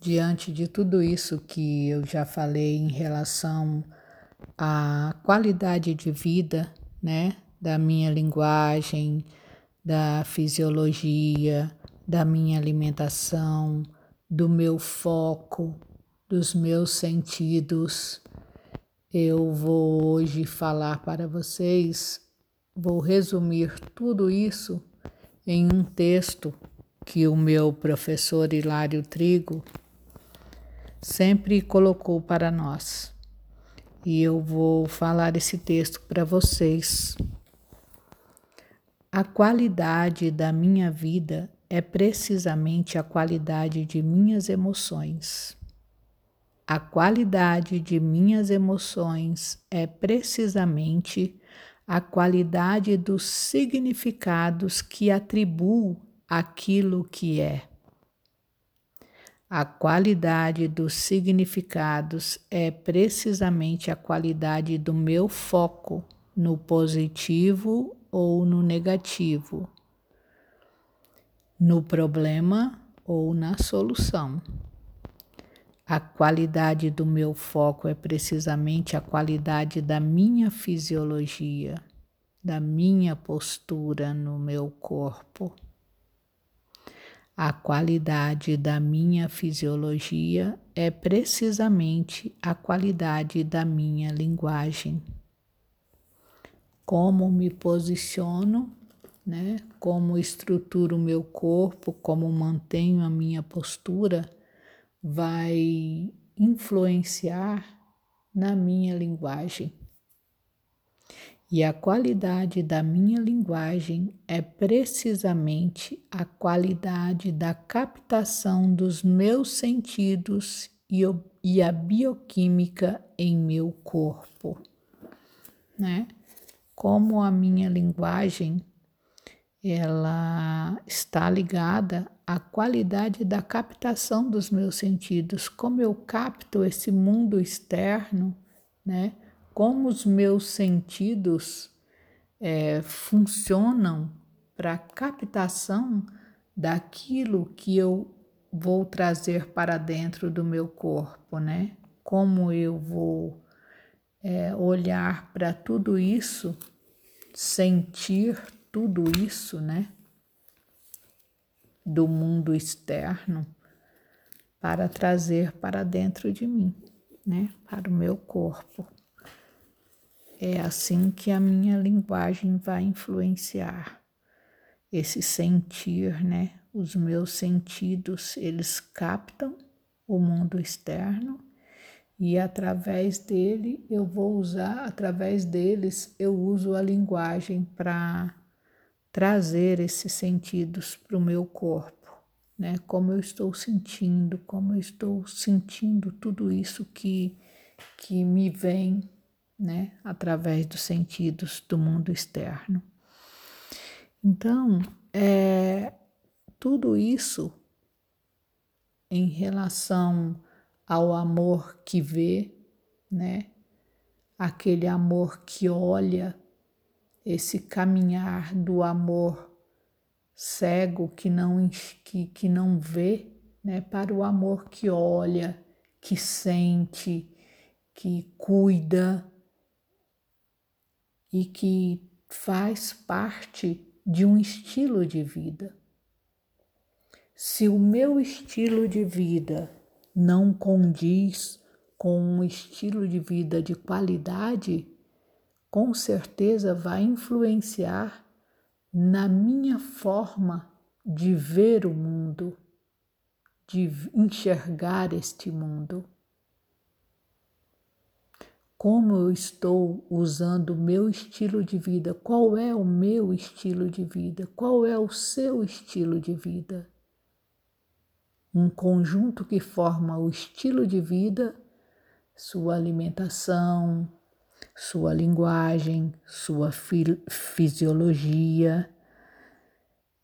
diante de tudo isso que eu já falei em relação à qualidade de vida, né, da minha linguagem, da fisiologia, da minha alimentação, do meu foco, dos meus sentidos, eu vou hoje falar para vocês, vou resumir tudo isso em um texto que o meu professor Hilário Trigo sempre colocou para nós. E eu vou falar esse texto para vocês. A qualidade da minha vida é precisamente a qualidade de minhas emoções. A qualidade de minhas emoções é precisamente a qualidade dos significados que atribuo aquilo que é. A qualidade dos significados é precisamente a qualidade do meu foco no positivo ou no negativo, no problema ou na solução. A qualidade do meu foco é precisamente a qualidade da minha fisiologia, da minha postura no meu corpo. A qualidade da minha fisiologia é precisamente a qualidade da minha linguagem. Como me posiciono, né? Como estruturo o meu corpo, como mantenho a minha postura, vai influenciar na minha linguagem. E a qualidade da minha linguagem é precisamente a qualidade da captação dos meus sentidos e, e a bioquímica em meu corpo, né? Como a minha linguagem ela está ligada à qualidade da captação dos meus sentidos, como eu capto esse mundo externo, né? Como os meus sentidos é, funcionam para captação daquilo que eu vou trazer para dentro do meu corpo, né? Como eu vou é, olhar para tudo isso, sentir tudo isso, né? Do mundo externo para trazer para dentro de mim, né? Para o meu corpo. É assim que a minha linguagem vai influenciar esse sentir, né? Os meus sentidos, eles captam o mundo externo e através dele eu vou usar, através deles eu uso a linguagem para trazer esses sentidos para o meu corpo, né? Como eu estou sentindo, como eu estou sentindo tudo isso que que me vem né, através dos sentidos do mundo externo. Então, é, tudo isso em relação ao amor que vê, né, aquele amor que olha, esse caminhar do amor cego que não, que, que não vê, né, para o amor que olha, que sente, que cuida, e que faz parte de um estilo de vida. Se o meu estilo de vida não condiz com um estilo de vida de qualidade, com certeza vai influenciar na minha forma de ver o mundo, de enxergar este mundo como eu estou usando o meu estilo de vida, qual é o meu estilo de vida, qual é o seu estilo de vida. Um conjunto que forma o estilo de vida, sua alimentação, sua linguagem, sua fisiologia,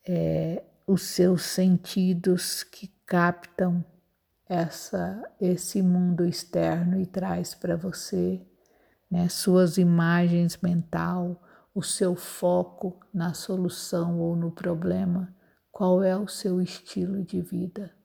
é, os seus sentidos que captam essa esse mundo externo e traz para você né, suas imagens mental, o seu foco na solução ou no problema, qual é o seu estilo de vida.